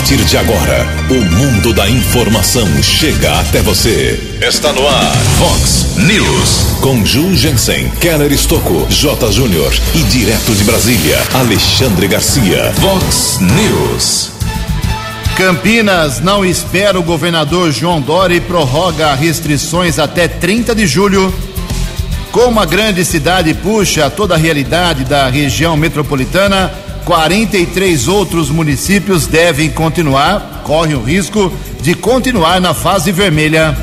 partir de agora, o mundo da informação chega até você. Está no ar, Fox News. Com Ju Jensen, Keller Estocco, J. Júnior e direto de Brasília, Alexandre Garcia. Fox News. Campinas não espera o governador João Dória e prorroga restrições até 30 de julho. Como a grande cidade puxa toda a realidade da região metropolitana, 43 outros municípios devem continuar, correm o risco de continuar na fase vermelha.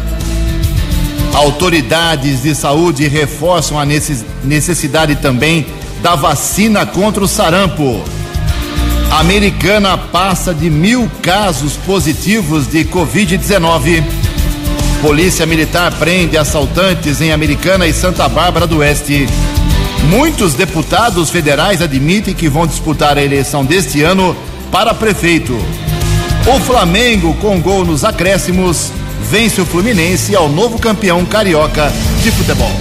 Autoridades de saúde reforçam a necessidade também da vacina contra o sarampo. A americana passa de mil casos positivos de Covid-19. Polícia Militar prende assaltantes em Americana e Santa Bárbara do Oeste. Muitos deputados federais admitem que vão disputar a eleição deste ano para prefeito. O Flamengo, com gol nos acréscimos, vence o Fluminense ao novo campeão carioca de futebol.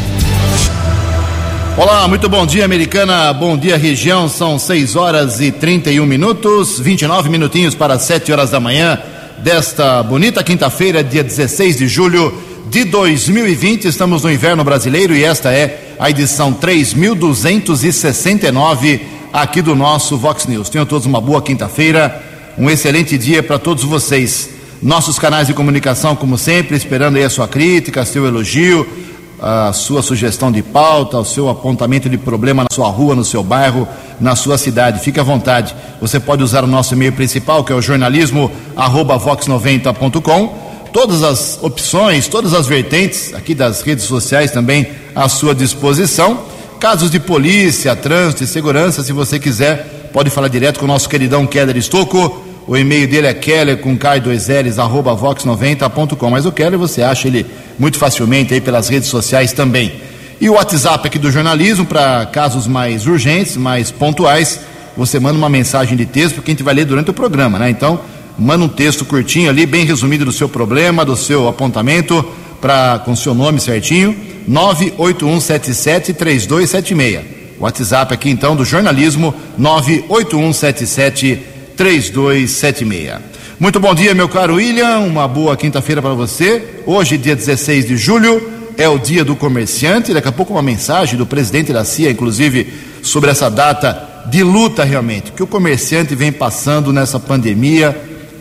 Olá, muito bom dia, americana. Bom dia, região. São 6 horas e 31 minutos, 29 minutinhos para 7 horas da manhã desta bonita quinta-feira, dia 16 de julho de 2020. Estamos no inverno brasileiro e esta é a edição 3269 aqui do nosso Vox News. Tenham todos uma boa quinta-feira, um excelente dia para todos vocês. Nossos canais de comunicação, como sempre, esperando aí a sua crítica, seu elogio, a sua sugestão de pauta, o seu apontamento de problema na sua rua, no seu bairro, na sua cidade. Fique à vontade. Você pode usar o nosso e-mail principal, que é o jornalismo vox90.com todas as opções, todas as vertentes aqui das redes sociais também à sua disposição. Casos de polícia, trânsito e segurança, se você quiser, pode falar direto com o nosso queridão Keller Estocco. O e-mail dele é keller com k2ls arroba vox90.com. Mas o Keller você acha ele muito facilmente aí pelas redes sociais também. E o WhatsApp aqui do jornalismo para casos mais urgentes, mais pontuais. Você manda uma mensagem de texto que a gente vai ler durante o programa, né? Então, manda um texto curtinho ali, bem resumido do seu problema, do seu apontamento, para com seu nome certinho, 981773276. WhatsApp aqui então do jornalismo, 981773276. Muito bom dia, meu caro William, uma boa quinta-feira para você. Hoje, dia 16 de julho, é o dia do comerciante. Daqui a pouco, uma mensagem do presidente da CIA, inclusive, sobre essa data de luta realmente, que o comerciante vem passando nessa pandemia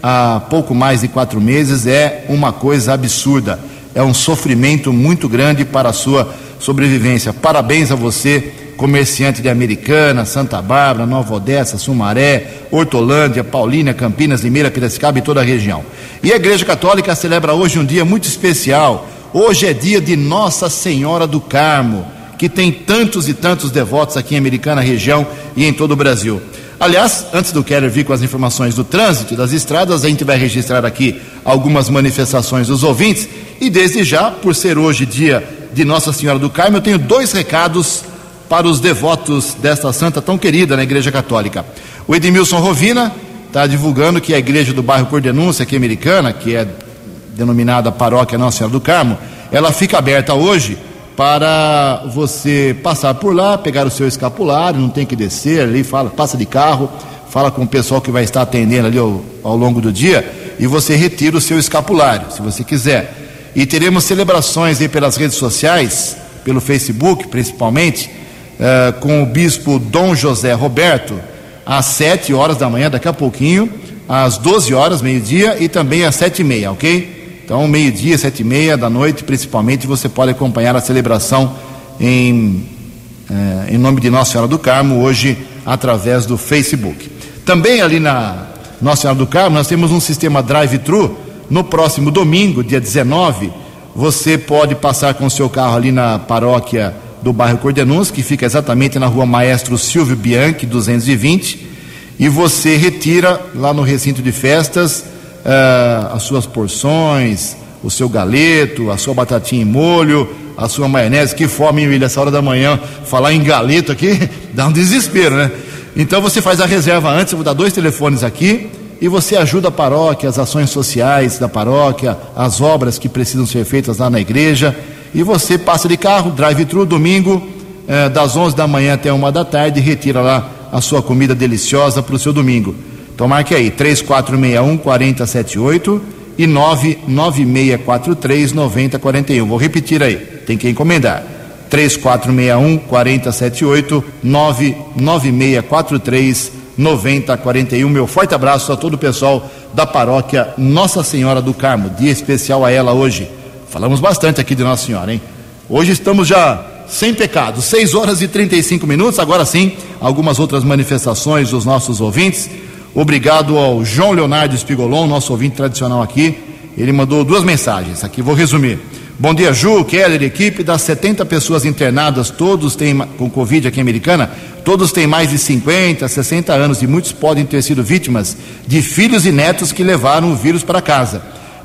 há pouco mais de quatro meses é uma coisa absurda. É um sofrimento muito grande para a sua sobrevivência. Parabéns a você, comerciante de Americana, Santa Bárbara, Nova Odessa, Sumaré, Hortolândia, Paulínia, Campinas, Limeira, Piracicaba e toda a região. E a Igreja Católica celebra hoje um dia muito especial. Hoje é dia de Nossa Senhora do Carmo, que tem tantos e tantos devotos aqui em Americana, região e em todo o Brasil. Aliás, antes do Keller vir com as informações do trânsito das estradas, a gente vai registrar aqui algumas manifestações dos ouvintes. E desde já, por ser hoje dia de Nossa Senhora do Carmo, eu tenho dois recados para os devotos desta santa tão querida na Igreja Católica. O Edmilson Rovina está divulgando que a igreja do bairro Por Denúncia, aqui americana, que é denominada Paróquia Nossa Senhora do Carmo, ela fica aberta hoje para você passar por lá, pegar o seu escapulário, não tem que descer ali, fala, passa de carro, fala com o pessoal que vai estar atendendo ali ao, ao longo do dia e você retira o seu escapulário, se você quiser. E teremos celebrações aí pelas redes sociais, pelo Facebook principalmente, uh, com o bispo Dom José Roberto, às 7 horas da manhã, daqui a pouquinho, às 12 horas, meio-dia, e também às 7 e meia, ok? Então, meio-dia, sete e meia da noite, principalmente, você pode acompanhar a celebração em, eh, em nome de Nossa Senhora do Carmo, hoje através do Facebook. Também ali na Nossa Senhora do Carmo, nós temos um sistema drive-thru. No próximo domingo, dia 19, você pode passar com o seu carro ali na paróquia do bairro Cordenuns, que fica exatamente na rua Maestro Silvio Bianchi, 220, e você retira lá no recinto de festas uh, as suas porções, o seu galeto, a sua batatinha em molho, a sua maionese. Que fome, hein, William, essa hora da manhã, falar em galeto aqui dá um desespero, né? Então você faz a reserva antes, eu vou dar dois telefones aqui e você ajuda a paróquia, as ações sociais da paróquia, as obras que precisam ser feitas lá na igreja. E você passa de carro, drive-thru, domingo, eh, das 11 da manhã até uma da tarde, e retira lá a sua comida deliciosa para o seu domingo. Então marque aí, 3461 4078 e 99643 9041. Vou repetir aí, tem que encomendar. 3461 4078 99643 9041. Meu forte abraço a todo o pessoal da paróquia Nossa Senhora do Carmo. Dia especial a ela hoje. Falamos bastante aqui de Nossa Senhora, hein? Hoje estamos já sem pecado, 6 horas e 35 minutos. Agora sim, algumas outras manifestações dos nossos ouvintes. Obrigado ao João Leonardo Espigolon, nosso ouvinte tradicional aqui. Ele mandou duas mensagens, aqui vou resumir. Bom dia, Ju, Keller, equipe das 70 pessoas internadas, todos têm com Covid aqui em Americana, todos têm mais de 50, 60 anos e muitos podem ter sido vítimas de filhos e netos que levaram o vírus para casa.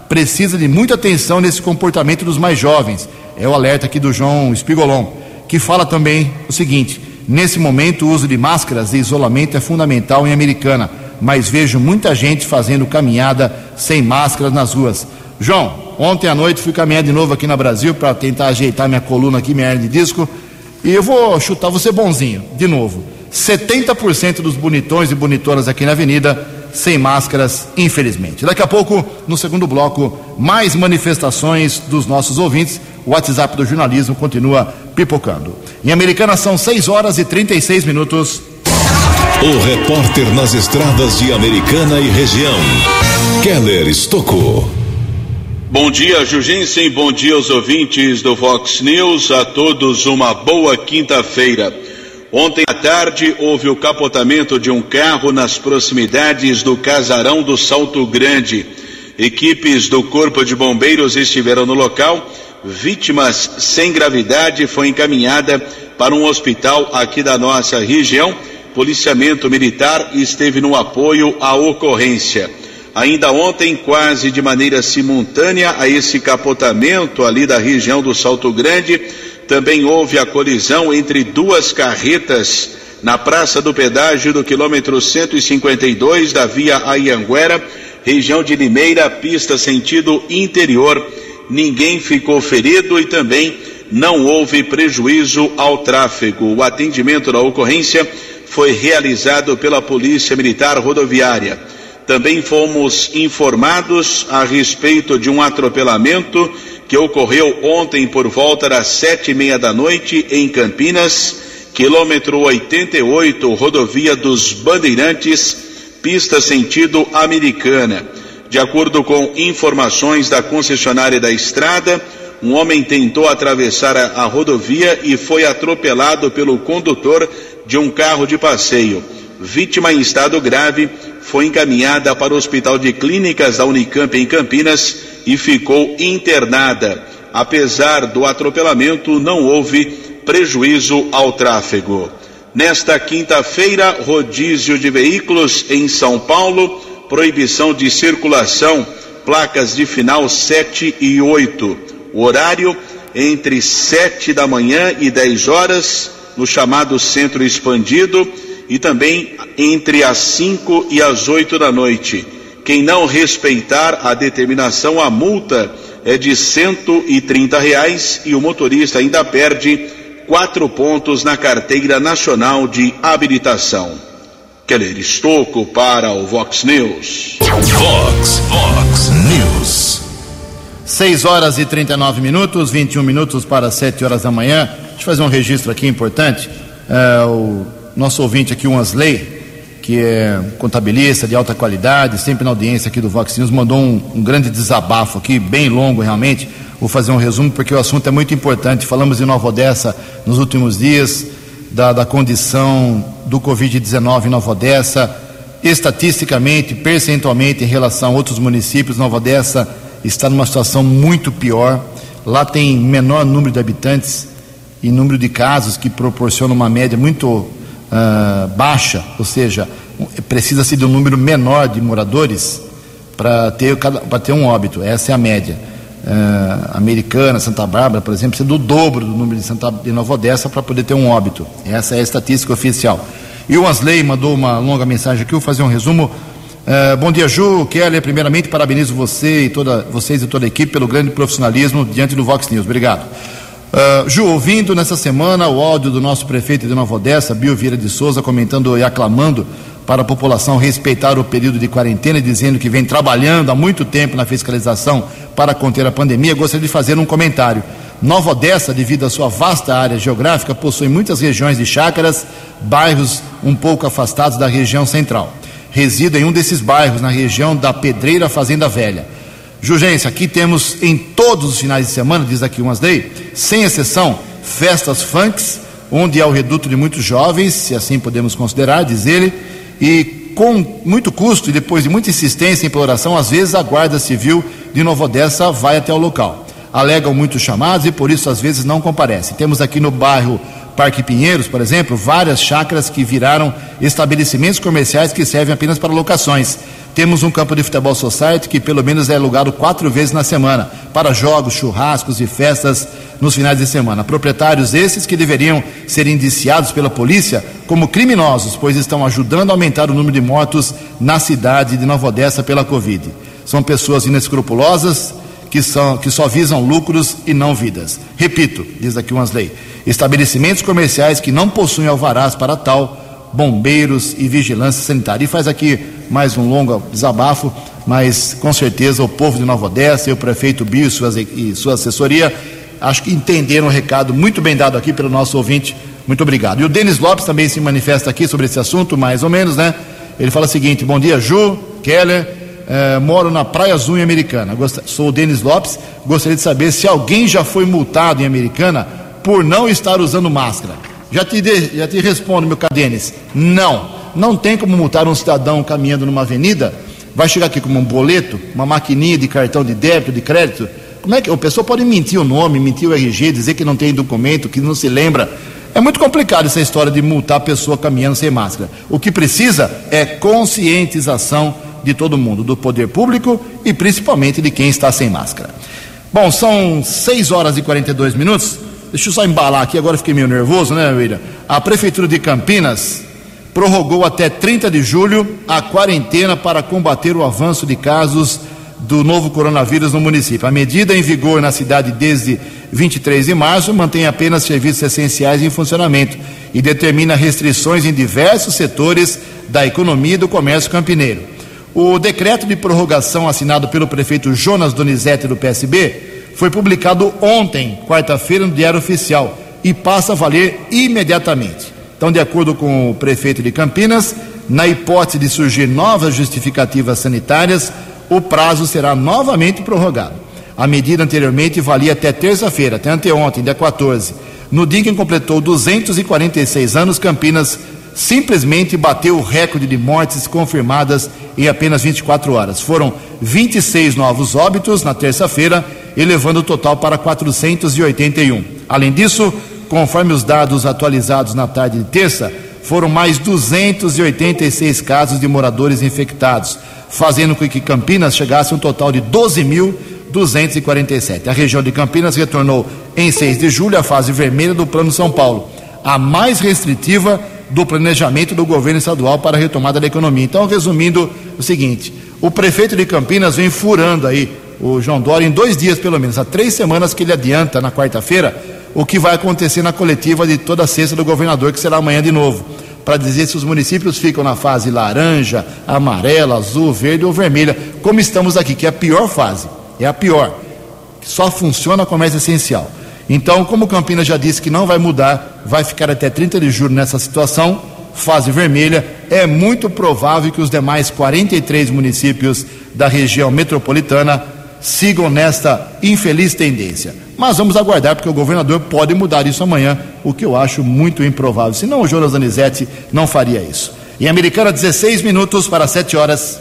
Precisa de muita atenção nesse comportamento dos mais jovens. É o alerta aqui do João Espigolon, que fala também o seguinte: nesse momento, o uso de máscaras e isolamento é fundamental em Americana, mas vejo muita gente fazendo caminhada sem máscaras nas ruas. João, ontem à noite fui caminhar de novo aqui na Brasil para tentar ajeitar minha coluna aqui, minha hernia de disco. E eu vou chutar você bonzinho, de novo. 70% dos bonitões e bonitonas aqui na avenida sem máscaras, infelizmente. Daqui a pouco, no segundo bloco, mais manifestações dos nossos ouvintes. O WhatsApp do jornalismo continua pipocando. Em Americana são 6 horas e 36 minutos. O repórter nas estradas de Americana e região, Keller Estocou. Bom dia, Jugensen. Bom dia aos ouvintes do Fox News. A todos uma boa quinta-feira. Ontem à tarde houve o capotamento de um carro nas proximidades do casarão do Salto Grande. Equipes do Corpo de Bombeiros estiveram no local. Vítimas sem gravidade foi encaminhada para um hospital aqui da nossa região. Policiamento militar esteve no apoio à ocorrência. Ainda ontem, quase de maneira simultânea a esse capotamento ali da região do Salto Grande, também houve a colisão entre duas carretas na Praça do Pedágio do quilômetro 152 da via Ayanguera, região de Limeira, pista sentido interior. Ninguém ficou ferido e também não houve prejuízo ao tráfego. O atendimento da ocorrência foi realizado pela Polícia Militar Rodoviária. Também fomos informados a respeito de um atropelamento que ocorreu ontem por volta das sete e meia da noite em Campinas, quilômetro 88, rodovia dos Bandeirantes, pista sentido americana. De acordo com informações da concessionária da estrada, um homem tentou atravessar a, a rodovia e foi atropelado pelo condutor de um carro de passeio. Vítima em estado grave foi encaminhada para o Hospital de Clínicas da Unicamp em Campinas e ficou internada. Apesar do atropelamento, não houve prejuízo ao tráfego. Nesta quinta-feira, rodízio de veículos em São Paulo, proibição de circulação, placas de final 7 e 8. O horário entre 7 da manhã e 10 horas, no chamado centro expandido e também entre as 5 e as 8 da noite. Quem não respeitar a determinação, a multa é de 130 reais e o motorista ainda perde quatro pontos na carteira nacional de habilitação. Keller Estocco para o Vox News. Vox, Vox News. 6 horas e 39 minutos, 21 minutos para 7 horas da manhã. Deixa eu fazer um registro aqui importante. É, o nosso ouvinte aqui, o Ansley, que é contabilista de alta qualidade, sempre na audiência aqui do Vox News, mandou um, um, grande desabafo aqui, bem longo realmente. Vou fazer um resumo porque o assunto é muito importante. Falamos de Nova Odessa nos últimos dias, da, da condição do Covid-19 em Nova Odessa. Estatisticamente, percentualmente, em relação a outros municípios, Nova Odessa está numa situação muito pior. Lá tem menor número de habitantes e número de casos que proporciona uma média muito uh, baixa, ou seja, precisa-se de um número menor de moradores para ter, ter um óbito, essa é a média. Uh, americana, Santa Bárbara, por exemplo, precisa do dobro do número de, Santa, de Nova Odessa para poder ter um óbito. Essa é a estatística oficial. E o Ansley mandou uma longa mensagem aqui, vou fazer um resumo. Uh, bom dia, Ju. Keller, primeiramente parabenizo você e toda, vocês e toda a equipe pelo grande profissionalismo diante do Vox News. Obrigado. Uh, Ju, ouvindo nessa semana o áudio do nosso prefeito de Nova Odessa, Bio Vieira de Souza, comentando e aclamando para a população respeitar o período de quarentena, dizendo que vem trabalhando há muito tempo na fiscalização para conter a pandemia, gostaria de fazer um comentário. Nova Odessa, devido à sua vasta área geográfica, possui muitas regiões de chácaras, bairros um pouco afastados da região central. Resido em um desses bairros, na região da Pedreira Fazenda Velha. Jurgência, aqui temos em todos os finais de semana, diz aqui umas lei, sem exceção, festas funks, onde há o reduto de muitos jovens, se assim podemos considerar, diz ele, e com muito custo e depois de muita insistência e imploração, às vezes a Guarda Civil de Nova Odessa vai até o local alegam muitos chamados e por isso às vezes não comparecem. Temos aqui no bairro Parque Pinheiros, por exemplo, várias chácaras que viraram estabelecimentos comerciais que servem apenas para locações. Temos um campo de futebol society que pelo menos é alugado quatro vezes na semana para jogos, churrascos e festas nos finais de semana. Proprietários esses que deveriam ser indiciados pela polícia como criminosos, pois estão ajudando a aumentar o número de mortos na cidade de Nova Odessa pela Covid. São pessoas inescrupulosas, que, são, que só visam lucros e não vidas. Repito, diz aqui umas leis: estabelecimentos comerciais que não possuem alvarás para tal, bombeiros e vigilância sanitária. E faz aqui mais um longo desabafo, mas com certeza o povo de Nova Odessa e o prefeito Bio e, e sua assessoria acho que entenderam o recado muito bem dado aqui pelo nosso ouvinte. Muito obrigado. E o Denis Lopes também se manifesta aqui sobre esse assunto, mais ou menos, né? Ele fala o seguinte: bom dia, Ju, Keller é, moro na Praia Azul em Americana. sou o Denis Lopes. Gostaria de saber se alguém já foi multado em Americana por não estar usando máscara. Já te, de, já te respondo, meu caro Denis. Não. Não tem como multar um cidadão caminhando numa avenida. Vai chegar aqui como um boleto, uma maquininha de cartão de débito, de crédito. Como é que a pessoa pode mentir o nome, mentir o RG, dizer que não tem documento, que não se lembra? É muito complicado essa história de multar a pessoa caminhando sem máscara. O que precisa é conscientização de todo mundo, do poder público e principalmente de quem está sem máscara. Bom, são 6 horas e 42 minutos. Deixa eu só embalar aqui, agora fiquei meio nervoso, né, William? A Prefeitura de Campinas prorrogou até 30 de julho a quarentena para combater o avanço de casos do novo coronavírus no município. A medida em vigor na cidade desde 23 de março mantém apenas serviços essenciais em funcionamento e determina restrições em diversos setores da economia e do comércio campineiro. O decreto de prorrogação assinado pelo prefeito Jonas Donizete do PSB foi publicado ontem, quarta-feira, no Diário Oficial e passa a valer imediatamente. Então, de acordo com o prefeito de Campinas, na hipótese de surgir novas justificativas sanitárias, o prazo será novamente prorrogado. A medida anteriormente valia até terça-feira, até anteontem, dia 14. No dia que completou 246 anos, Campinas simplesmente bateu o recorde de mortes confirmadas em apenas 24 horas. Foram 26 novos óbitos na terça-feira, elevando o total para 481. Além disso, conforme os dados atualizados na tarde de terça, foram mais 286 casos de moradores infectados, fazendo com que Campinas chegasse a um total de 12.247. A região de Campinas retornou em 6 de julho à fase vermelha do Plano São Paulo, a mais restritiva do planejamento do governo estadual para a retomada da economia. Então, resumindo o seguinte: o prefeito de Campinas vem furando aí o João Dória em dois dias, pelo menos, há três semanas que ele adianta na quarta-feira o que vai acontecer na coletiva de toda a sexta do governador, que será amanhã de novo, para dizer se os municípios ficam na fase laranja, amarela, azul, verde ou vermelha, como estamos aqui, que é a pior fase, é a pior, só funciona comércio essencial. Então, como Campinas já disse que não vai mudar, vai ficar até 30 de julho nessa situação, fase vermelha, é muito provável que os demais 43 municípios da região metropolitana sigam nesta infeliz tendência. Mas vamos aguardar, porque o governador pode mudar isso amanhã, o que eu acho muito improvável. Senão o Jonas Donizete não faria isso. Em Americana, 16 minutos para 7 horas.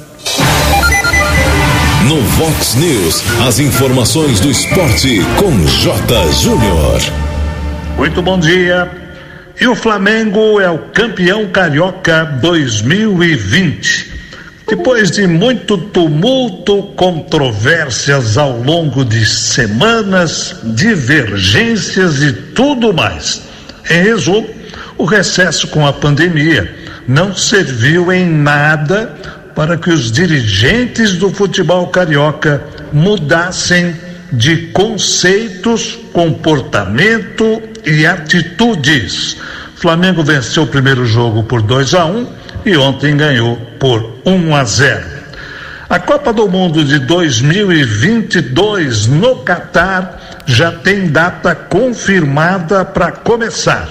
No Vox News, as informações do esporte com J. Júnior. Muito bom dia. E o Flamengo é o campeão carioca 2020. Depois de muito tumulto, controvérsias ao longo de semanas, divergências e tudo mais. Em resumo, o recesso com a pandemia não serviu em nada para que os dirigentes do futebol carioca mudassem de conceitos, comportamento e atitudes. Flamengo venceu o primeiro jogo por 2 a 1 um, e ontem ganhou por 1 a 0. A Copa do Mundo de 2022 no Catar já tem data confirmada para começar,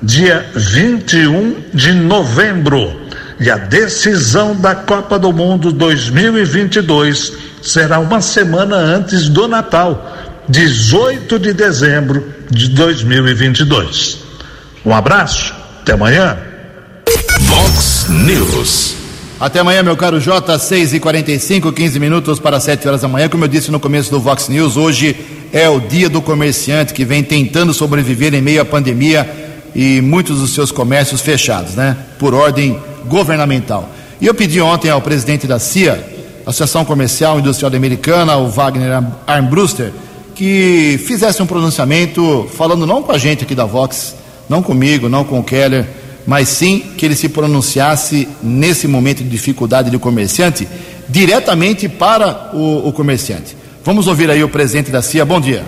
dia 21 de novembro. E a decisão da Copa do Mundo 2022 será uma semana antes do Natal, 18 de dezembro de 2022. Um abraço, até amanhã. Vox News. Até amanhã, meu caro J, 6 e 45 15 minutos para 7 horas da manhã. Como eu disse no começo do Vox News, hoje é o dia do comerciante que vem tentando sobreviver em meio à pandemia e muitos dos seus comércios fechados, né? Por ordem governamental. E eu pedi ontem ao presidente da CIA, Associação Comercial Industrial Americana, o Wagner Armbruster, que fizesse um pronunciamento falando não com a gente aqui da Vox, não comigo, não com o Keller, mas sim que ele se pronunciasse nesse momento de dificuldade do comerciante diretamente para o, o comerciante. Vamos ouvir aí o presidente da CIA. Bom dia.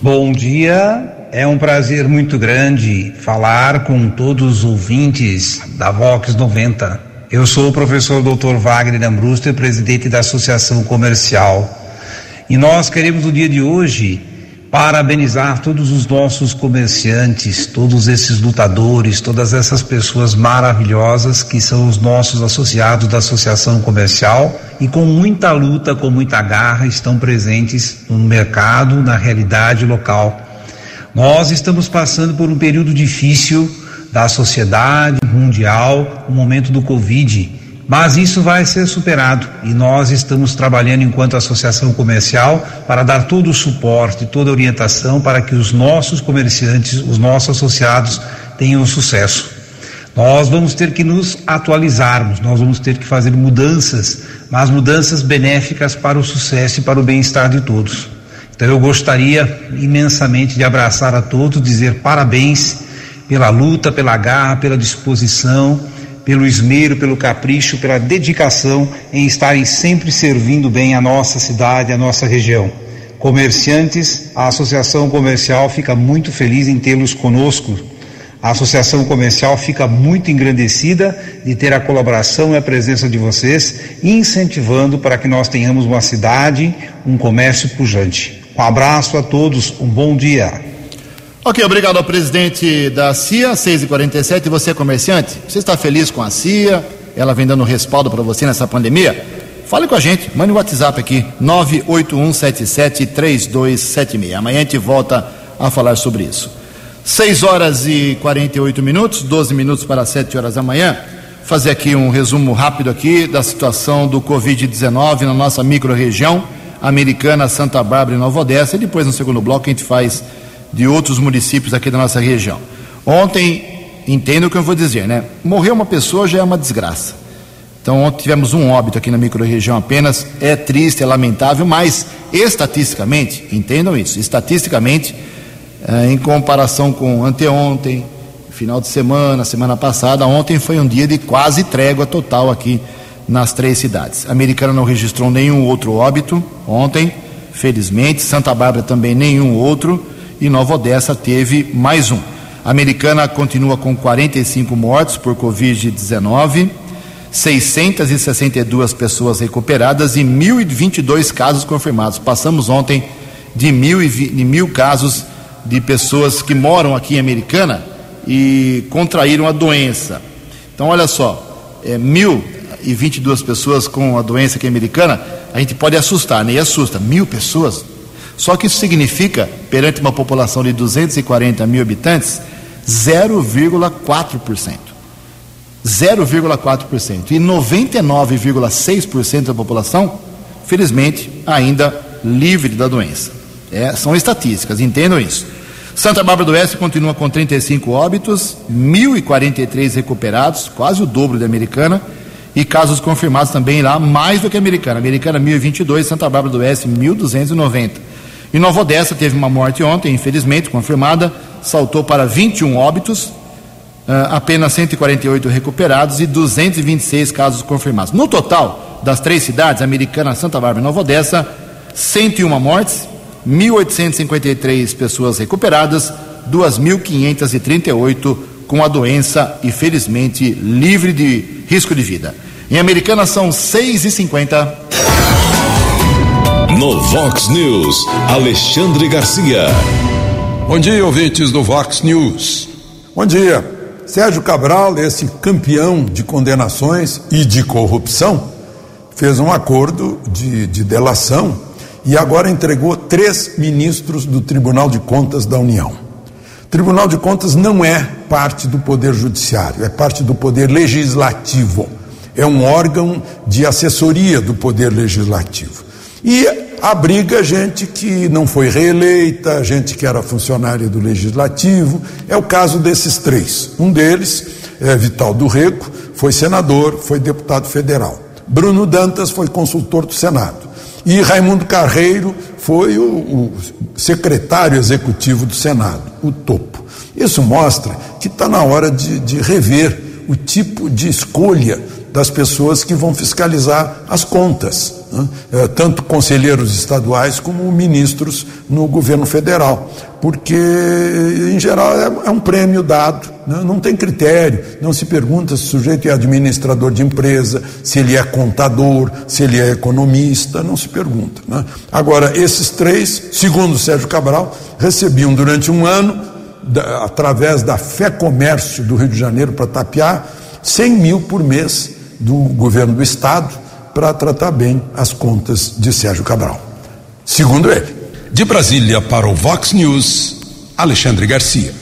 Bom dia. É um prazer muito grande falar com todos os ouvintes da Vox 90. Eu sou o professor Dr. Wagner Ambruster, presidente da Associação Comercial. E nós queremos no dia de hoje parabenizar todos os nossos comerciantes, todos esses lutadores, todas essas pessoas maravilhosas que são os nossos associados da Associação Comercial e com muita luta, com muita garra estão presentes no mercado, na realidade local. Nós estamos passando por um período difícil da sociedade mundial, o momento do Covid, mas isso vai ser superado e nós estamos trabalhando enquanto associação comercial para dar todo o suporte, toda a orientação para que os nossos comerciantes, os nossos associados tenham sucesso. Nós vamos ter que nos atualizarmos, nós vamos ter que fazer mudanças, mas mudanças benéficas para o sucesso e para o bem-estar de todos. Então eu gostaria imensamente de abraçar a todos, dizer parabéns pela luta, pela garra, pela disposição, pelo esmero, pelo capricho, pela dedicação em estarem sempre servindo bem a nossa cidade, a nossa região. Comerciantes, a Associação Comercial fica muito feliz em tê-los conosco. A Associação Comercial fica muito engrandecida de ter a colaboração e a presença de vocês, incentivando para que nós tenhamos uma cidade, um comércio pujante. Um abraço a todos, um bom dia. Ok, obrigado ao presidente da CIA, 6h47. E você, comerciante, você está feliz com a CIA? Ela vem dando respaldo para você nessa pandemia? Fale com a gente, mande o um WhatsApp aqui, 981773276. Amanhã a gente volta a falar sobre isso. 6 horas e 48 minutos, 12 minutos para 7 horas da manhã. Fazer aqui um resumo rápido aqui da situação do Covid-19 na nossa microrregião Americana, Santa Bárbara e Nova Odessa. E depois, no segundo bloco, a gente faz de outros municípios aqui da nossa região. Ontem, entenda o que eu vou dizer, né? Morrer uma pessoa já é uma desgraça. Então, ontem tivemos um óbito aqui na microrregião apenas. É triste, é lamentável, mas estatisticamente, entendam isso, estatisticamente, eh, em comparação com anteontem, final de semana, semana passada, ontem foi um dia de quase trégua total aqui nas três cidades. A Americana não registrou nenhum outro óbito ontem, felizmente. Santa Bárbara também nenhum outro. E Nova Odessa teve mais um. A Americana continua com 45 mortes por Covid-19, 662 pessoas recuperadas e 1.022 casos confirmados. Passamos ontem de mil, e de mil casos de pessoas que moram aqui em Americana e contraíram a doença. Então, olha só, é, mil e 22 pessoas com a doença aqui americana, a gente pode assustar, né? E assusta, mil pessoas. Só que isso significa, perante uma população de 240 mil habitantes, 0,4%. 0,4%. E 99,6% da população, felizmente, ainda livre da doença. É, são estatísticas, entendam isso. Santa Bárbara do Oeste continua com 35 óbitos, 1.043 recuperados, quase o dobro da americana e casos confirmados também lá, mais do que a americana. Americana 1022, Santa Bárbara do Oeste 1290. E Nova Odessa teve uma morte ontem, infelizmente, confirmada, saltou para 21 óbitos, uh, apenas 148 recuperados e 226 casos confirmados. No total, das três cidades, Americana, Santa Bárbara e Nova Odessa, 101 mortes, 1.853 pessoas recuperadas, 2.538 com a doença e, felizmente, livre de risco de vida. Em Americana são 6 e 50 No Vox News, Alexandre Garcia. Bom dia, ouvintes do Vox News. Bom dia. Sérgio Cabral, esse campeão de condenações e de corrupção, fez um acordo de, de delação e agora entregou três ministros do Tribunal de Contas da União. O Tribunal de Contas não é parte do Poder Judiciário, é parte do Poder Legislativo. É um órgão de assessoria do Poder Legislativo. E abriga gente que não foi reeleita, gente que era funcionária do Legislativo. É o caso desses três. Um deles é Vital do Rego, foi senador, foi deputado federal. Bruno Dantas foi consultor do Senado. E Raimundo Carreiro foi o, o secretário executivo do Senado, o topo. Isso mostra que está na hora de, de rever o tipo de escolha das pessoas que vão fiscalizar as contas, né? É, tanto conselheiros estaduais como ministros no governo federal, porque, em geral, é, é um prêmio dado, né? não tem critério, não se pergunta se o sujeito é administrador de empresa, se ele é contador, se ele é economista, não se pergunta. Né? Agora, esses três, segundo Sérgio Cabral, recebiam durante um ano, através da Fé Comércio do Rio de Janeiro para tapear, 100 mil por mês do governo do Estado para tratar bem as contas de Sérgio Cabral. Segundo ele. De Brasília para o Vox News, Alexandre Garcia.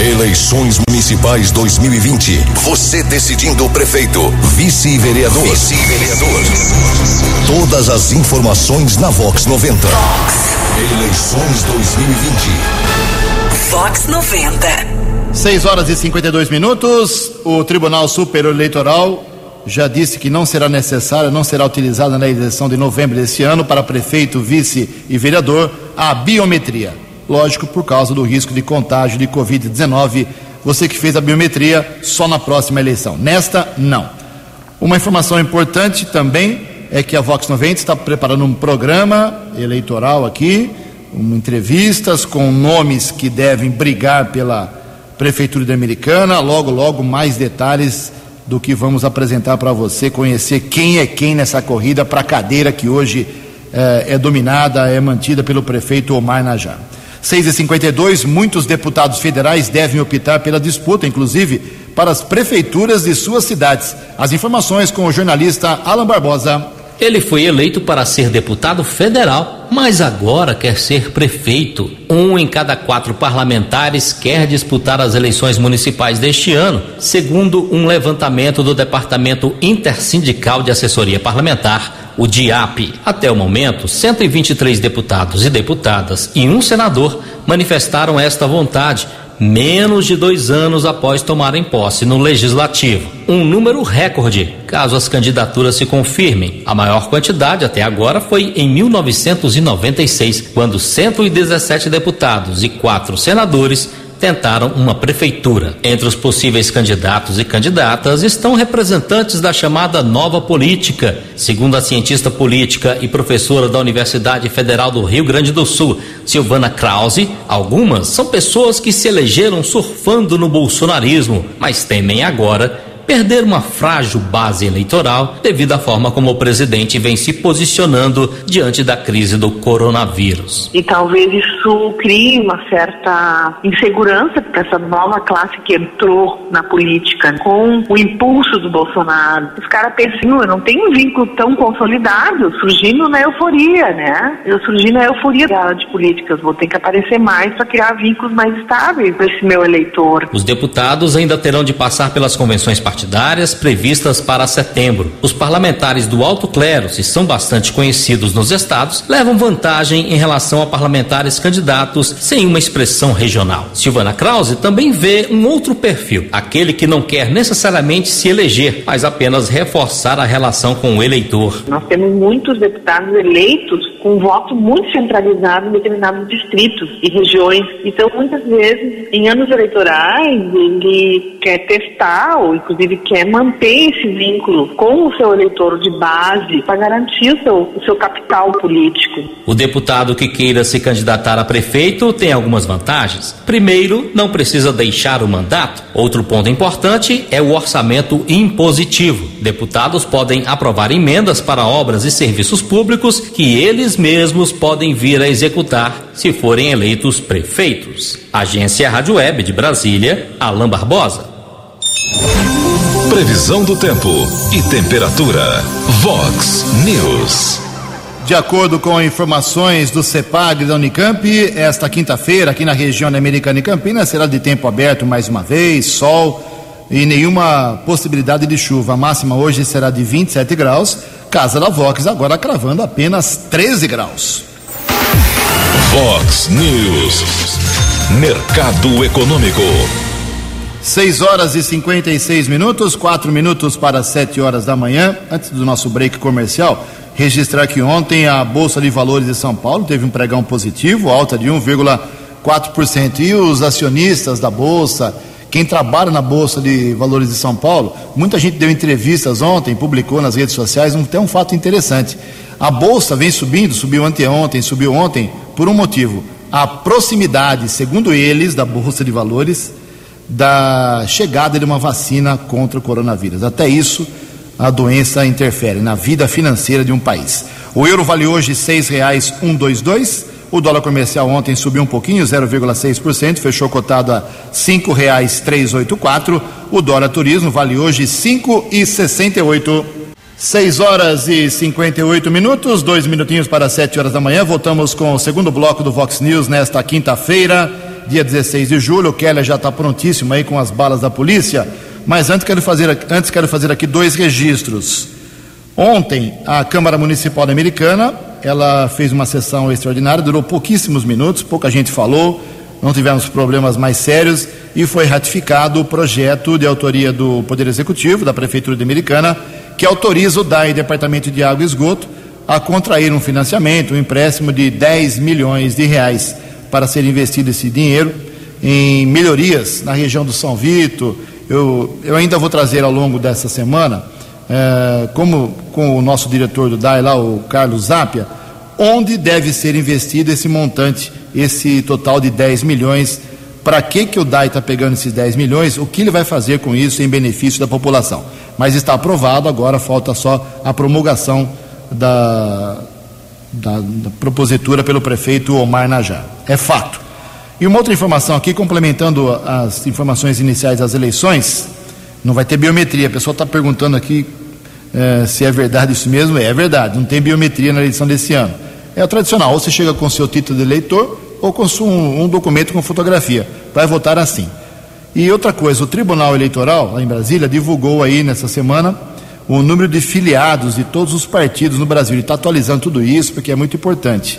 Eleições Municipais 2020. Você decidindo o prefeito, vice-vereador. Vice-vereador. Todas as informações na Vox 90. Eleições 2020. Vox 90. 6 horas e 52 minutos. O Tribunal Superior Eleitoral já disse que não será necessária, não será utilizada na eleição de novembro desse ano para prefeito, vice e vereador a biometria. Lógico, por causa do risco de contágio de Covid-19. Você que fez a biometria só na próxima eleição. Nesta, não. Uma informação importante também é que a Vox 90 está preparando um programa eleitoral aqui, um, entrevistas com nomes que devem brigar pela Prefeitura de Americana. Logo, logo, mais detalhes do que vamos apresentar para você, conhecer quem é quem nessa corrida para a cadeira que hoje eh, é dominada, é mantida pelo prefeito Omar Najar. 6h52, muitos deputados federais devem optar pela disputa, inclusive para as prefeituras de suas cidades. As informações com o jornalista Alan Barbosa. Ele foi eleito para ser deputado federal, mas agora quer ser prefeito. Um em cada quatro parlamentares quer disputar as eleições municipais deste ano, segundo um levantamento do Departamento Intersindical de Assessoria Parlamentar, o DIAP. Até o momento, 123 deputados e deputadas e um senador manifestaram esta vontade menos de dois anos após tomarem posse no Legislativo. Um número recorde, caso as candidaturas se confirmem. A maior quantidade até agora foi em 1996, quando 117 deputados e quatro senadores tentaram uma prefeitura. Entre os possíveis candidatos e candidatas estão representantes da chamada nova política. Segundo a cientista política e professora da Universidade Federal do Rio Grande do Sul, Silvana Krause, algumas são pessoas que se elegeram surfando no bolsonarismo, mas temem agora perder uma frágil base eleitoral devido à forma como o presidente vem se posicionando diante da crise do coronavírus. E talvez isso crie uma certa insegurança para essa nova classe que entrou na política com o impulso do Bolsonaro. Os caras pensam, eu não tenho um vínculo tão consolidado, surgindo na euforia, né? Eu surgi na euforia de políticas, vou ter que aparecer mais para criar vínculos mais estáveis para esse meu eleitor. Os deputados ainda terão de passar pelas convenções partidárias partidárias previstas para setembro. Os parlamentares do alto clero, se são bastante conhecidos nos estados, levam vantagem em relação a parlamentares candidatos sem uma expressão regional. Silvana Krause também vê um outro perfil, aquele que não quer necessariamente se eleger, mas apenas reforçar a relação com o eleitor. Nós temos muitos deputados eleitos com um voto muito centralizado em determinados distritos e regiões. Então, muitas vezes, em anos eleitorais, ele quer testar ou, inclusive, quer manter esse vínculo com o seu eleitor de base para garantir o seu, o seu capital político. O deputado que queira se candidatar a prefeito tem algumas vantagens. Primeiro, não precisa deixar o mandato. Outro ponto importante é o orçamento impositivo. Deputados podem aprovar emendas para obras e serviços públicos que eles mesmos podem vir a executar se forem eleitos prefeitos. Agência Rádio Web de Brasília, Alain Barbosa. Previsão do tempo e temperatura. Vox News. De acordo com informações do CEPAG da Unicamp, esta quinta-feira, aqui na região da Americana e Campinas, será de tempo aberto mais uma vez, sol e nenhuma possibilidade de chuva. A máxima hoje será de 27 graus. Casa da Vox agora cravando apenas 13 graus. Vox News. Mercado Econômico. 6 horas e 56 minutos, 4 minutos para 7 horas da manhã. Antes do nosso break comercial, registrar que ontem a Bolsa de Valores de São Paulo teve um pregão positivo, alta de 1,4%. E os acionistas da Bolsa, quem trabalha na Bolsa de Valores de São Paulo, muita gente deu entrevistas ontem, publicou nas redes sociais, um, tem um fato interessante. A Bolsa vem subindo, subiu anteontem, subiu ontem, por um motivo. A proximidade, segundo eles, da Bolsa de Valores, da chegada de uma vacina contra o coronavírus. Até isso, a doença interfere na vida financeira de um país. O euro vale hoje R$ 6,122. O dólar comercial ontem subiu um pouquinho, 0,6%, fechou cotado a R$ 5,384. O dólar turismo vale hoje R$ 5,68. 6 horas e 58 minutos, dois minutinhos para 7 horas da manhã. Voltamos com o segundo bloco do Vox News nesta quinta-feira, dia 16 de julho. O Keller já está prontíssimo aí com as balas da polícia. Mas antes quero fazer, antes quero fazer aqui dois registros. Ontem, a Câmara Municipal Americana, ela fez uma sessão extraordinária, durou pouquíssimos minutos, pouca gente falou, não tivemos problemas mais sérios e foi ratificado o projeto de autoria do Poder Executivo, da Prefeitura de Americana, que autoriza o DAI, Departamento de Água e Esgoto, a contrair um financiamento, um empréstimo de 10 milhões de reais para ser investido esse dinheiro em melhorias na região do São Vito, eu, eu ainda vou trazer ao longo dessa semana, é, como com o nosso diretor do DAI lá, o Carlos Zapia, onde deve ser investido esse montante, esse total de 10 milhões. Para que, que o DAI está pegando esses 10 milhões? O que ele vai fazer com isso em benefício da população? Mas está aprovado, agora falta só a promulgação da, da, da propositura pelo prefeito Omar Najar. É fato. E uma outra informação aqui, complementando as informações iniciais das eleições, não vai ter biometria. A pessoa está perguntando aqui é, se é verdade isso mesmo. É, é verdade, não tem biometria na eleição desse ano. É o tradicional, ou você chega com seu título de eleitor ou com um, um documento com fotografia. Vai votar assim. E outra coisa, o Tribunal Eleitoral, lá em Brasília, divulgou aí nessa semana o número de filiados de todos os partidos no Brasil. Ele está atualizando tudo isso porque é muito importante.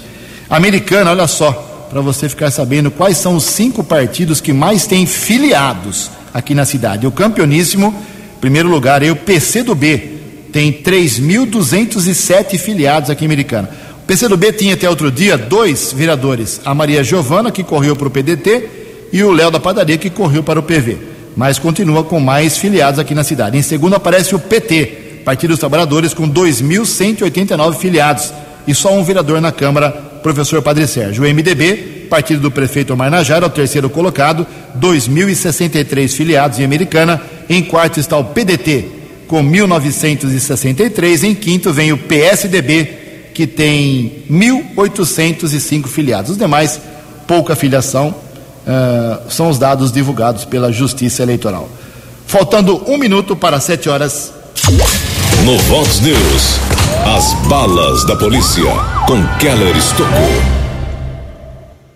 Americana, olha só, para você ficar sabendo quais são os cinco partidos que mais têm filiados aqui na cidade. O campeoníssimo, primeiro lugar, é o PCdoB, tem 3.207 filiados aqui em Americana. O PCdoB tinha até outro dia dois vereadores, a Maria Giovana, que correu para o PDT, e o Léo da Padaria, que correu para o PV. Mas continua com mais filiados aqui na cidade. Em segundo aparece o PT, Partido dos Trabalhadores, com 2.189 filiados, e só um vereador na Câmara professor Padre Sérgio. O MDB, partido do prefeito Omar Najar, é o terceiro colocado, 2.063 filiados em Americana. Em quarto está o PDT, com 1.963. Em quinto vem o PSDB, que tem 1.805 filiados. Os demais, pouca filiação, uh, são os dados divulgados pela Justiça Eleitoral. Faltando um minuto para sete horas. No Vox News, as balas da polícia com Keller Estocou.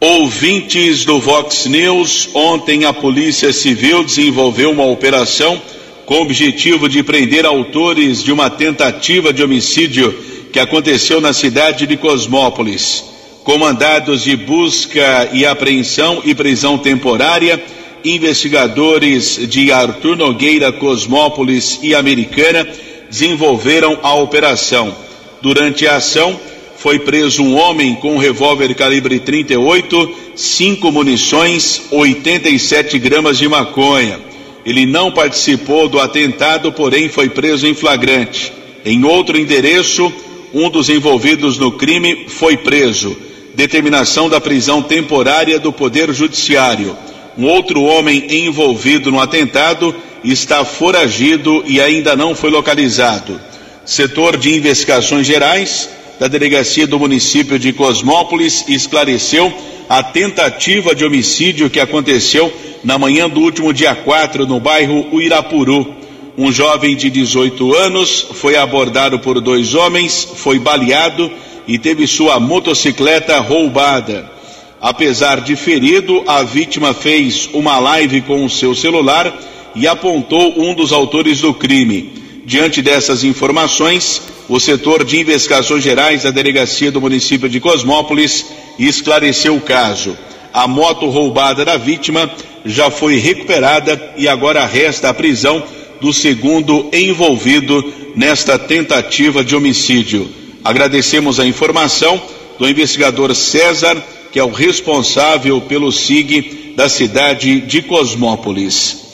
Ouvintes do Vox News, ontem a Polícia Civil desenvolveu uma operação com o objetivo de prender autores de uma tentativa de homicídio que aconteceu na cidade de Cosmópolis. Comandados de busca e apreensão e prisão temporária, investigadores de Arthur Nogueira, Cosmópolis e Americana desenvolveram a operação. Durante a ação, foi preso um homem com um revólver calibre 38, cinco munições, 87 gramas de maconha. Ele não participou do atentado, porém foi preso em flagrante. Em outro endereço, um dos envolvidos no crime foi preso. Determinação da prisão temporária do Poder Judiciário. Um outro homem envolvido no atentado está foragido e ainda não foi localizado. Setor de Investigações Gerais da Delegacia do Município de Cosmópolis esclareceu a tentativa de homicídio que aconteceu na manhã do último dia 4 no bairro Uirapuru. Um jovem de 18 anos foi abordado por dois homens, foi baleado e teve sua motocicleta roubada. Apesar de ferido, a vítima fez uma live com o seu celular e apontou um dos autores do crime. Diante dessas informações, o setor de investigações gerais da delegacia do município de Cosmópolis esclareceu o caso. A moto roubada da vítima já foi recuperada e agora resta a prisão do segundo envolvido nesta tentativa de homicídio. Agradecemos a informação do investigador César que é o responsável pelo SIG da cidade de Cosmópolis.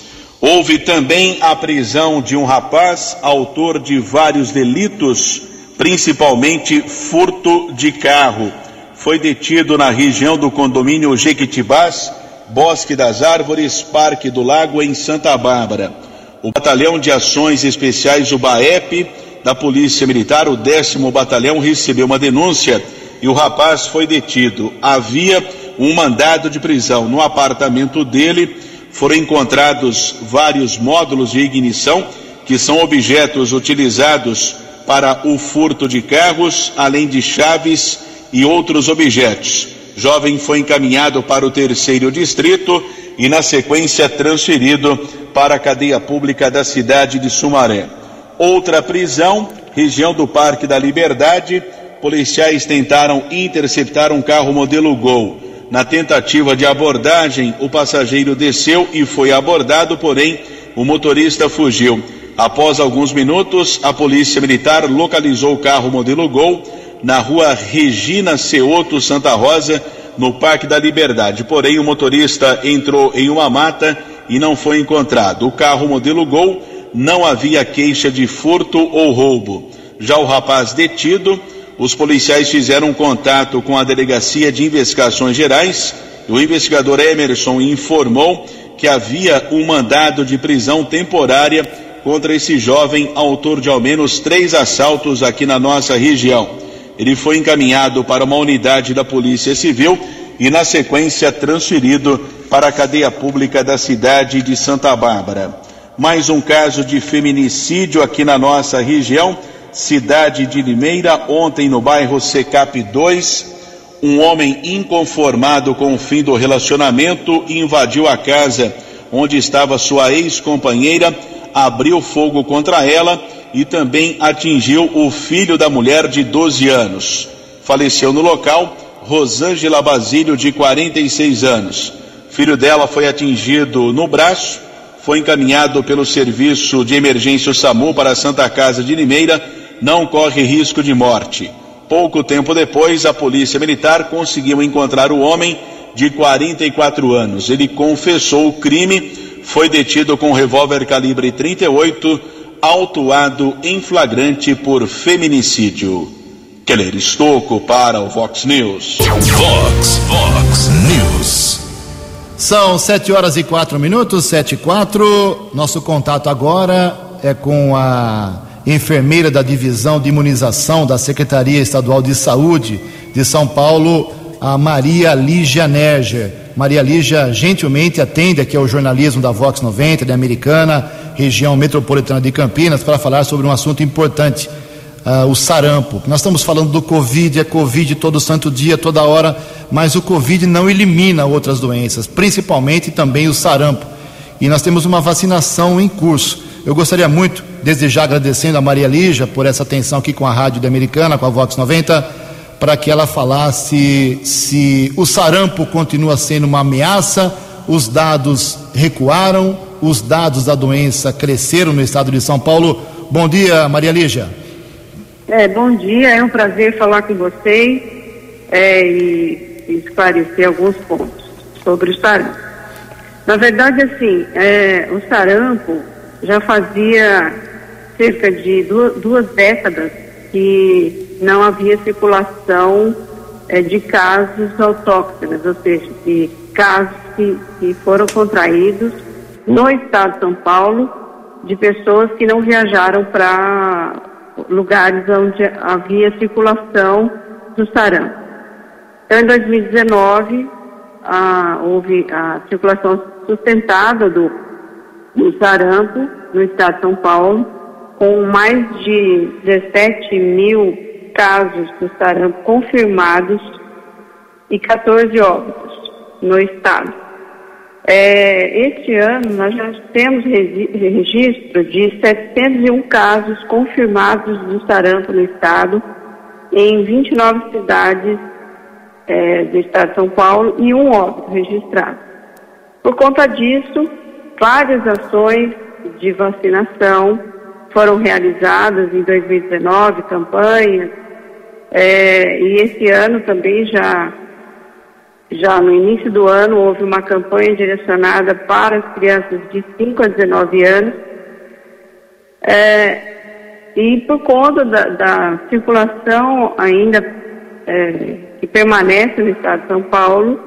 Houve também a prisão de um rapaz, autor de vários delitos, principalmente furto de carro. Foi detido na região do condomínio Jequitibás, Bosque das Árvores, Parque do Lago, em Santa Bárbara. O Batalhão de Ações Especiais, o BAEP, da Polícia Militar, o décimo batalhão, recebeu uma denúncia e o rapaz foi detido. Havia um mandado de prisão. No apartamento dele foram encontrados vários módulos de ignição, que são objetos utilizados para o furto de carros, além de chaves e outros objetos. Jovem foi encaminhado para o terceiro distrito e, na sequência, transferido para a cadeia pública da cidade de Sumaré. Outra prisão, região do Parque da Liberdade, policiais tentaram interceptar um carro modelo Gol. Na tentativa de abordagem, o passageiro desceu e foi abordado, porém o motorista fugiu. Após alguns minutos, a polícia militar localizou o carro modelo Gol na rua Regina Ceoto Santa Rosa, no Parque da Liberdade. Porém, o motorista entrou em uma mata e não foi encontrado. O carro modelo Gol não havia queixa de furto ou roubo. Já o rapaz detido os policiais fizeram contato com a Delegacia de Investigações Gerais. O investigador Emerson informou que havia um mandado de prisão temporária contra esse jovem autor de ao menos três assaltos aqui na nossa região. Ele foi encaminhado para uma unidade da Polícia Civil e, na sequência, transferido para a cadeia pública da cidade de Santa Bárbara. Mais um caso de feminicídio aqui na nossa região cidade de Limeira, ontem no bairro Secap 2, um homem inconformado com o fim do relacionamento invadiu a casa onde estava sua ex-companheira, abriu fogo contra ela e também atingiu o filho da mulher de 12 anos. Faleceu no local Rosângela Basílio, de 46 anos. Filho dela foi atingido no braço, foi encaminhado pelo serviço de emergência SAMU para a Santa Casa de Limeira não corre risco de morte. Pouco tempo depois, a polícia militar conseguiu encontrar o homem de 44 anos. Ele confessou o crime, foi detido com um revólver calibre 38, autuado em flagrante por feminicídio. Keller Estocco para o Vox News. Vox, Vox News. São sete horas e quatro minutos, sete e quatro. Nosso contato agora é com a enfermeira da divisão de imunização da Secretaria Estadual de Saúde de São Paulo, a Maria Lígia Nerger. Maria Lígia gentilmente atende aqui ao jornalismo da Vox 90, da Americana, região metropolitana de Campinas, para falar sobre um assunto importante, uh, o sarampo. Nós estamos falando do Covid, é Covid todo santo dia, toda hora, mas o Covid não elimina outras doenças, principalmente também o sarampo. E nós temos uma vacinação em curso. Eu gostaria muito, desde já agradecendo a Maria Lígia por essa atenção aqui com a Rádio da Americana, com a Vox 90, para que ela falasse se o sarampo continua sendo uma ameaça, os dados recuaram, os dados da doença cresceram no estado de São Paulo. Bom dia, Maria Lígia. É, bom dia, é um prazer falar com vocês é, e esclarecer alguns pontos sobre o sarampo. Na verdade, assim, é, o sarampo já fazia cerca de duas, duas décadas que não havia circulação é, de casos autóctones, ou seja, de casos que, que foram contraídos no estado de São Paulo de pessoas que não viajaram para lugares onde havia circulação do sarampo. Então, em 2019, ah, houve a circulação sustentada do, do sarampo no estado de São Paulo, com mais de 17 mil casos do sarampo confirmados e 14 óbitos no estado. É, este ano nós já temos registro de 701 casos confirmados do sarampo no estado, em 29 cidades é, do estado de São Paulo e um óbito registrado. Por conta disso, várias ações de vacinação foram realizadas em 2019, campanhas, é, e esse ano também já já no início do ano houve uma campanha direcionada para as crianças de 5 a 19 anos. É, e por conta da, da circulação ainda é, que permanece no estado de São Paulo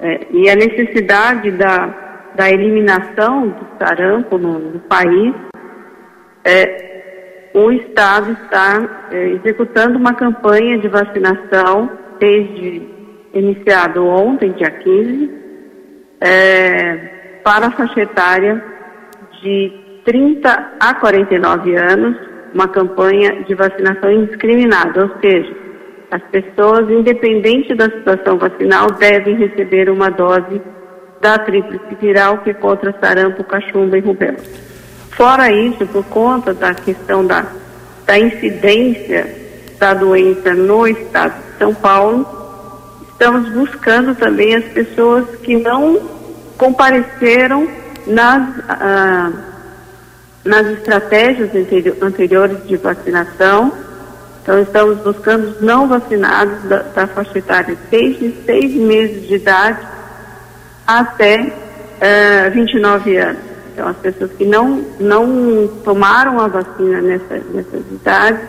é, e a necessidade da, da eliminação do sarampo no, no país, é, o Estado está é, executando uma campanha de vacinação desde iniciado ontem, dia 15, é, para a faixa etária de 30 a 49 anos, uma campanha de vacinação indiscriminada, ou seja, as pessoas, independente da situação vacinal, devem receber uma dose da tríplice viral que é contra sarampo, cachumba e rubéola. Fora isso, por conta da questão da, da incidência da doença no estado de São Paulo, estamos buscando também as pessoas que não compareceram nas, ah, nas estratégias anteriores de vacinação. Então, estamos buscando os não vacinados da, da faixa etária desde seis meses de idade até uh, ah, 29 anos. Então, as pessoas que não, não tomaram a vacina nessa, nessas idades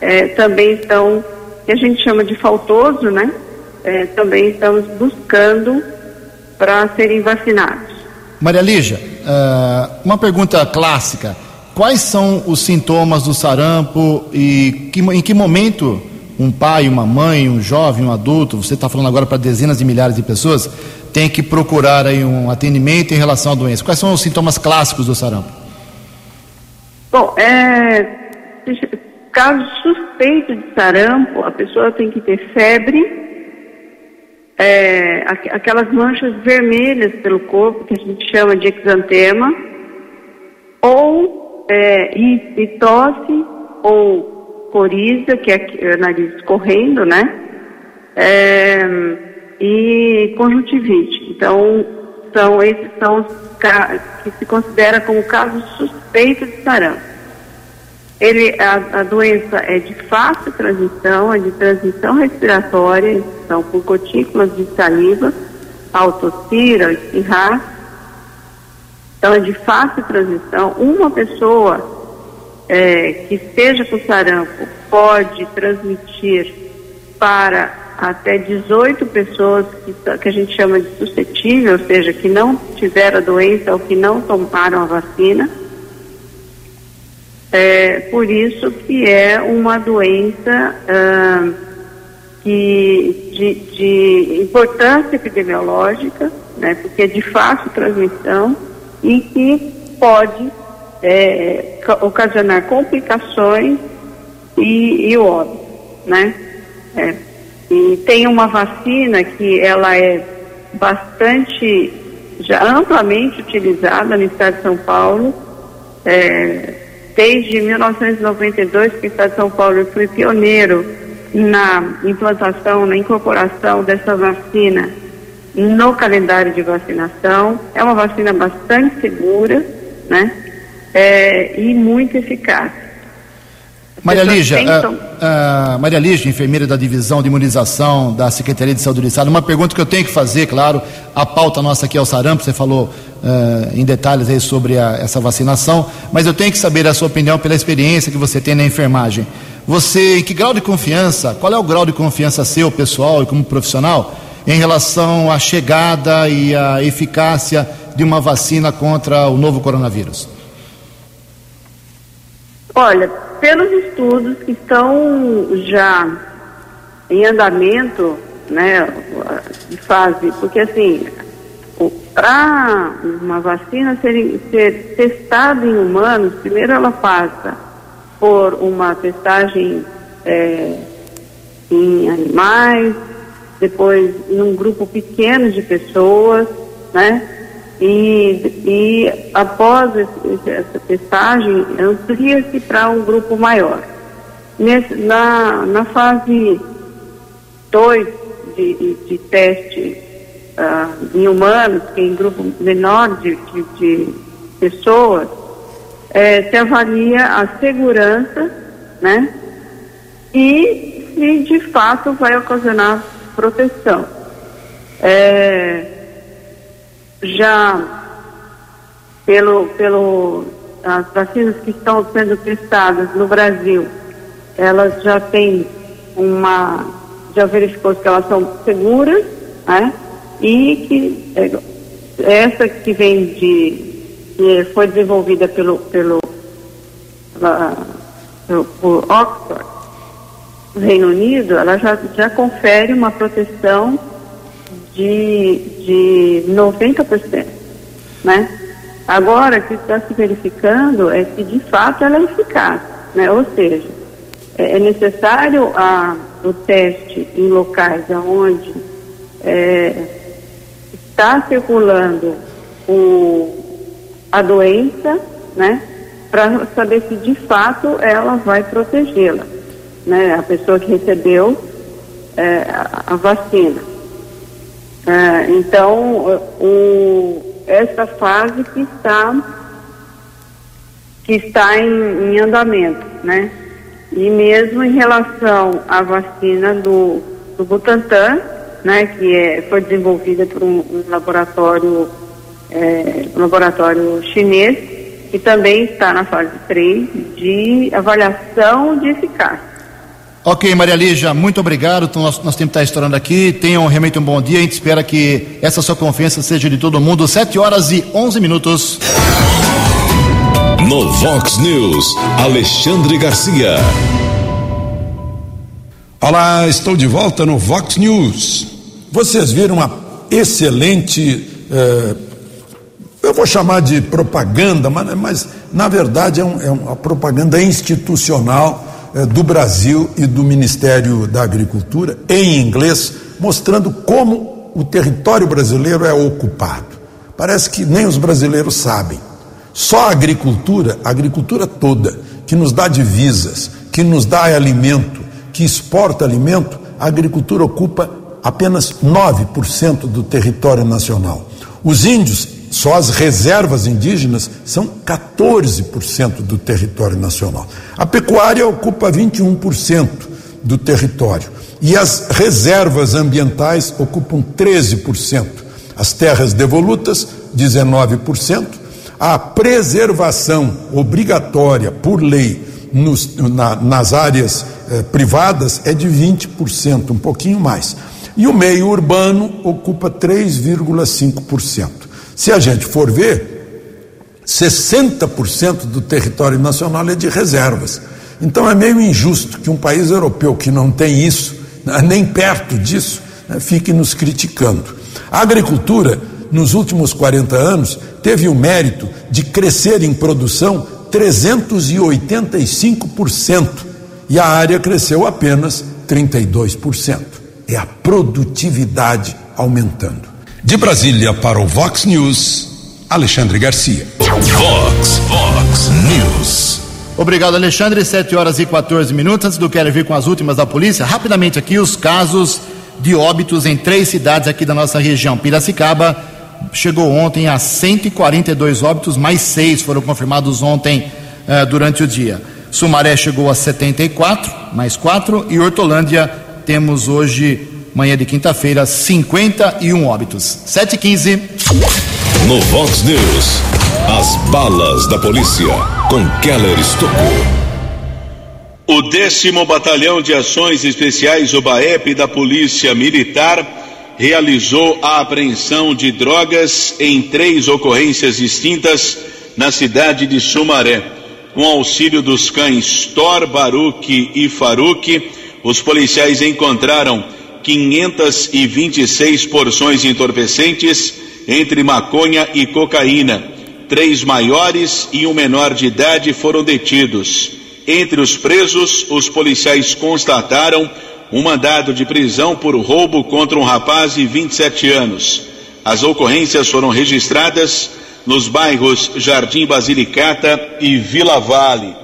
eh, também estão, que a gente chama de faltoso, né? é, também estamos buscando para serem vacinados. Maria Lígia, uh, uma pergunta clássica. Quais são os sintomas do sarampo e que, em que momento um pai, uma mãe, um jovem, um adulto, você está falando agora para dezenas de milhares de pessoas, tem que procurar aí um atendimento em relação à doença? Quais são os sintomas clássicos do sarampo? Bom, é, caso suspeito de sarampo, a pessoa tem que ter febre, é, aquelas manchas vermelhas pelo corpo, que a gente chama de exantema, ou é, e, e tosse, ou coriza, que é o nariz correndo, né? É, e conjuntivite. Então, são esses são os que se considera como casos suspeitos de sarampo. Ele, a, a, doença é de fácil transmissão, é de transmissão respiratória, são por gotículas de saliva, ao espirrar. Então é de fácil transmissão. Uma pessoa é, que esteja com sarampo pode transmitir para até 18 pessoas que, que a gente chama de suscetível, ou seja, que não tiveram a doença ou que não tomaram a vacina é, por isso que é uma doença ah, que, de, de, importância epidemiológica, né, porque é de fácil transmissão e que pode é, ocasionar complicações e, e óbito, né? É. E tem uma vacina que ela é bastante, já amplamente utilizada no estado de São Paulo, é, Desde 1992, que o Estado de São Paulo foi pioneiro na implantação, na incorporação dessa vacina no calendário de vacinação. É uma vacina bastante segura, né? É, e muito eficaz. Maria Lígia, uh, uh, Maria Lígia, enfermeira da divisão de imunização da Secretaria de Saúde do Estado, uma pergunta que eu tenho que fazer, claro, a pauta nossa aqui é o sarampo, você falou uh, em detalhes aí sobre a, essa vacinação, mas eu tenho que saber a sua opinião pela experiência que você tem na enfermagem. Você, em que grau de confiança, qual é o grau de confiança seu, pessoal e como profissional, em relação à chegada e à eficácia de uma vacina contra o novo coronavírus? Olha, pelos estudos que estão já em andamento, né, de fase, porque assim, para uma vacina ser, ser testada em humanos, primeiro ela passa por uma testagem é, em animais, depois em um grupo pequeno de pessoas, né? E, e após essa testagem, amplia-se para um grupo maior. Nesse, na, na fase 2 de, de, de, teste uh, em humanos, que é em grupo menor de, de, de pessoas, é, se avalia a segurança, né? E se de fato vai ocasionar proteção. É, já pelo, pelo as vacinas que estão sendo testadas no Brasil, elas já têm uma, já verificou que elas são seguras, né? E que é, essa que vem de, que foi desenvolvida pelo, pelo, pela, pelo por Oxford, Reino Unido, ela já, já confere uma proteção de, de 90%, né? Agora, o que está se verificando é que, de fato, ela é eficaz, né? Ou seja, é, é necessário a, o teste em locais onde é, está circulando o, a doença, né? Para saber se, de fato, ela vai protegê-la, né? A pessoa que recebeu é, a, a vacina. Ah, então, o, essa fase que está, que está em, em, andamento, né? E mesmo em relação à vacina do, do Butantan, né, que é, foi desenvolvida por um, um laboratório, é, um laboratório chinês, que também está na fase 3 de avaliação de eficácia. Ok, Maria Lígia, muito obrigado. Então, nosso, nosso tempo está estourando aqui. Tenham realmente um bom dia. A gente espera que essa sua confiança seja de todo mundo. 7 horas e 11 minutos. No Vox News, Alexandre Garcia. Olá, estou de volta no Vox News. Vocês viram uma excelente. Eh, eu vou chamar de propaganda, mas, mas na verdade é, um, é uma propaganda institucional do Brasil e do Ministério da Agricultura, em inglês, mostrando como o território brasileiro é ocupado. Parece que nem os brasileiros sabem. Só a agricultura, a agricultura toda, que nos dá divisas, que nos dá alimento, que exporta alimento, a agricultura ocupa apenas 9% do território nacional. Os índios só as reservas indígenas são 14% do território nacional. A pecuária ocupa 21% do território. E as reservas ambientais ocupam 13%. As terras devolutas, 19%. A preservação obrigatória por lei nos, na, nas áreas eh, privadas é de 20%, um pouquinho mais. E o meio urbano ocupa 3,5%. Se a gente for ver, 60% do território nacional é de reservas. Então é meio injusto que um país europeu que não tem isso, né, nem perto disso, né, fique nos criticando. A agricultura, nos últimos 40 anos, teve o mérito de crescer em produção 385% e a área cresceu apenas 32%. É a produtividade aumentando. De Brasília para o Vox News, Alexandre Garcia. Vox, Vox News. Obrigado, Alexandre. 7 horas e 14 minutos. Antes do Quero Vir com as últimas da polícia, rapidamente aqui os casos de óbitos em três cidades aqui da nossa região. Piracicaba chegou ontem a 142 óbitos, mais seis foram confirmados ontem uh, durante o dia. Sumaré chegou a 74, mais 4, e Hortolândia temos hoje, manhã de quinta-feira, 51 óbitos. 7 e 15 No Vox News, as balas da polícia com Keller Estocou. O décimo Batalhão de Ações Especiais, o BAEP da Polícia Militar, realizou a apreensão de drogas em três ocorrências distintas na cidade de Sumaré. Com auxílio dos cães Thor, Baruque e Faruque, os policiais encontraram 526 porções entorpecentes entre maconha e cocaína. Três maiores e um menor de idade foram detidos. Entre os presos, os policiais constataram um mandado de prisão por roubo contra um rapaz de 27 anos. As ocorrências foram registradas nos bairros Jardim Basilicata e Vila Vale.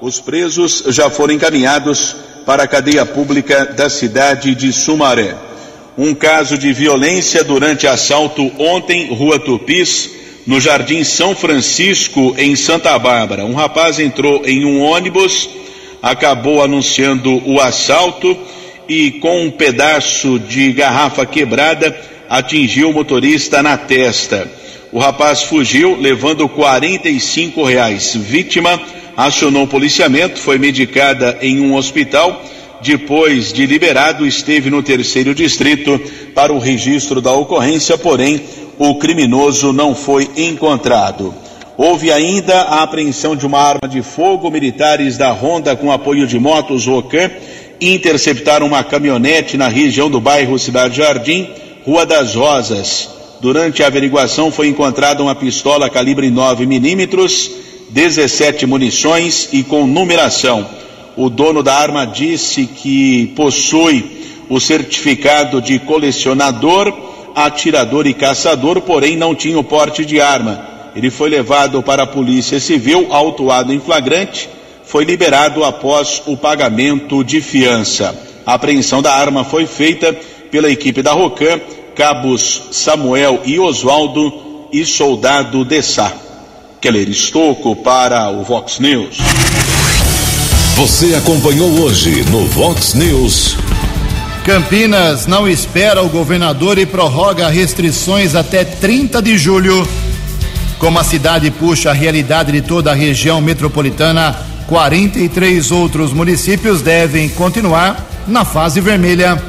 Os presos já foram encaminhados para a cadeia pública da cidade de Sumaré. Um caso de violência durante assalto ontem, Rua Tupis, no Jardim São Francisco, em Santa Bárbara. Um rapaz entrou em um ônibus, acabou anunciando o assalto e, com um pedaço de garrafa quebrada, atingiu o motorista na testa. O rapaz fugiu, levando 45 reais. Vítima acionou o policiamento, foi medicada em um hospital. Depois de liberado, esteve no terceiro distrito para o registro da ocorrência, porém o criminoso não foi encontrado. Houve ainda a apreensão de uma arma de fogo. Militares da Ronda, com apoio de motos Rocan, interceptaram uma caminhonete na região do bairro Cidade Jardim, Rua das Rosas. Durante a averiguação foi encontrada uma pistola calibre 9 milímetros, 17 munições e com numeração. O dono da arma disse que possui o certificado de colecionador atirador e caçador, porém não tinha o porte de arma. Ele foi levado para a Polícia Civil, autuado em flagrante, foi liberado após o pagamento de fiança. A apreensão da arma foi feita pela equipe da Rocan, cabos Samuel e Oswaldo e soldado Dessá. Keller Estocco para o Vox News. Você acompanhou hoje no Vox News. Campinas não espera o governador e prorroga restrições até 30 de julho. Como a cidade puxa a realidade de toda a região metropolitana, 43 outros municípios devem continuar na fase vermelha.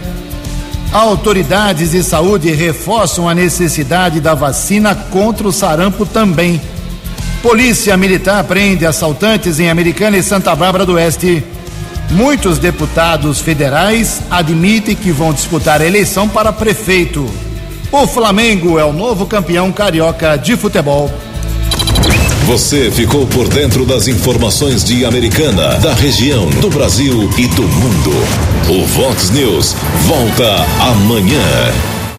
Autoridades de saúde reforçam a necessidade da vacina contra o sarampo também. Polícia Militar prende assaltantes em Americana e Santa Bárbara do Oeste. Muitos deputados federais admitem que vão disputar a eleição para prefeito. O Flamengo é o novo campeão carioca de futebol. Você ficou por dentro das informações de Americana, da região, do Brasil e do mundo. O Vox News volta amanhã.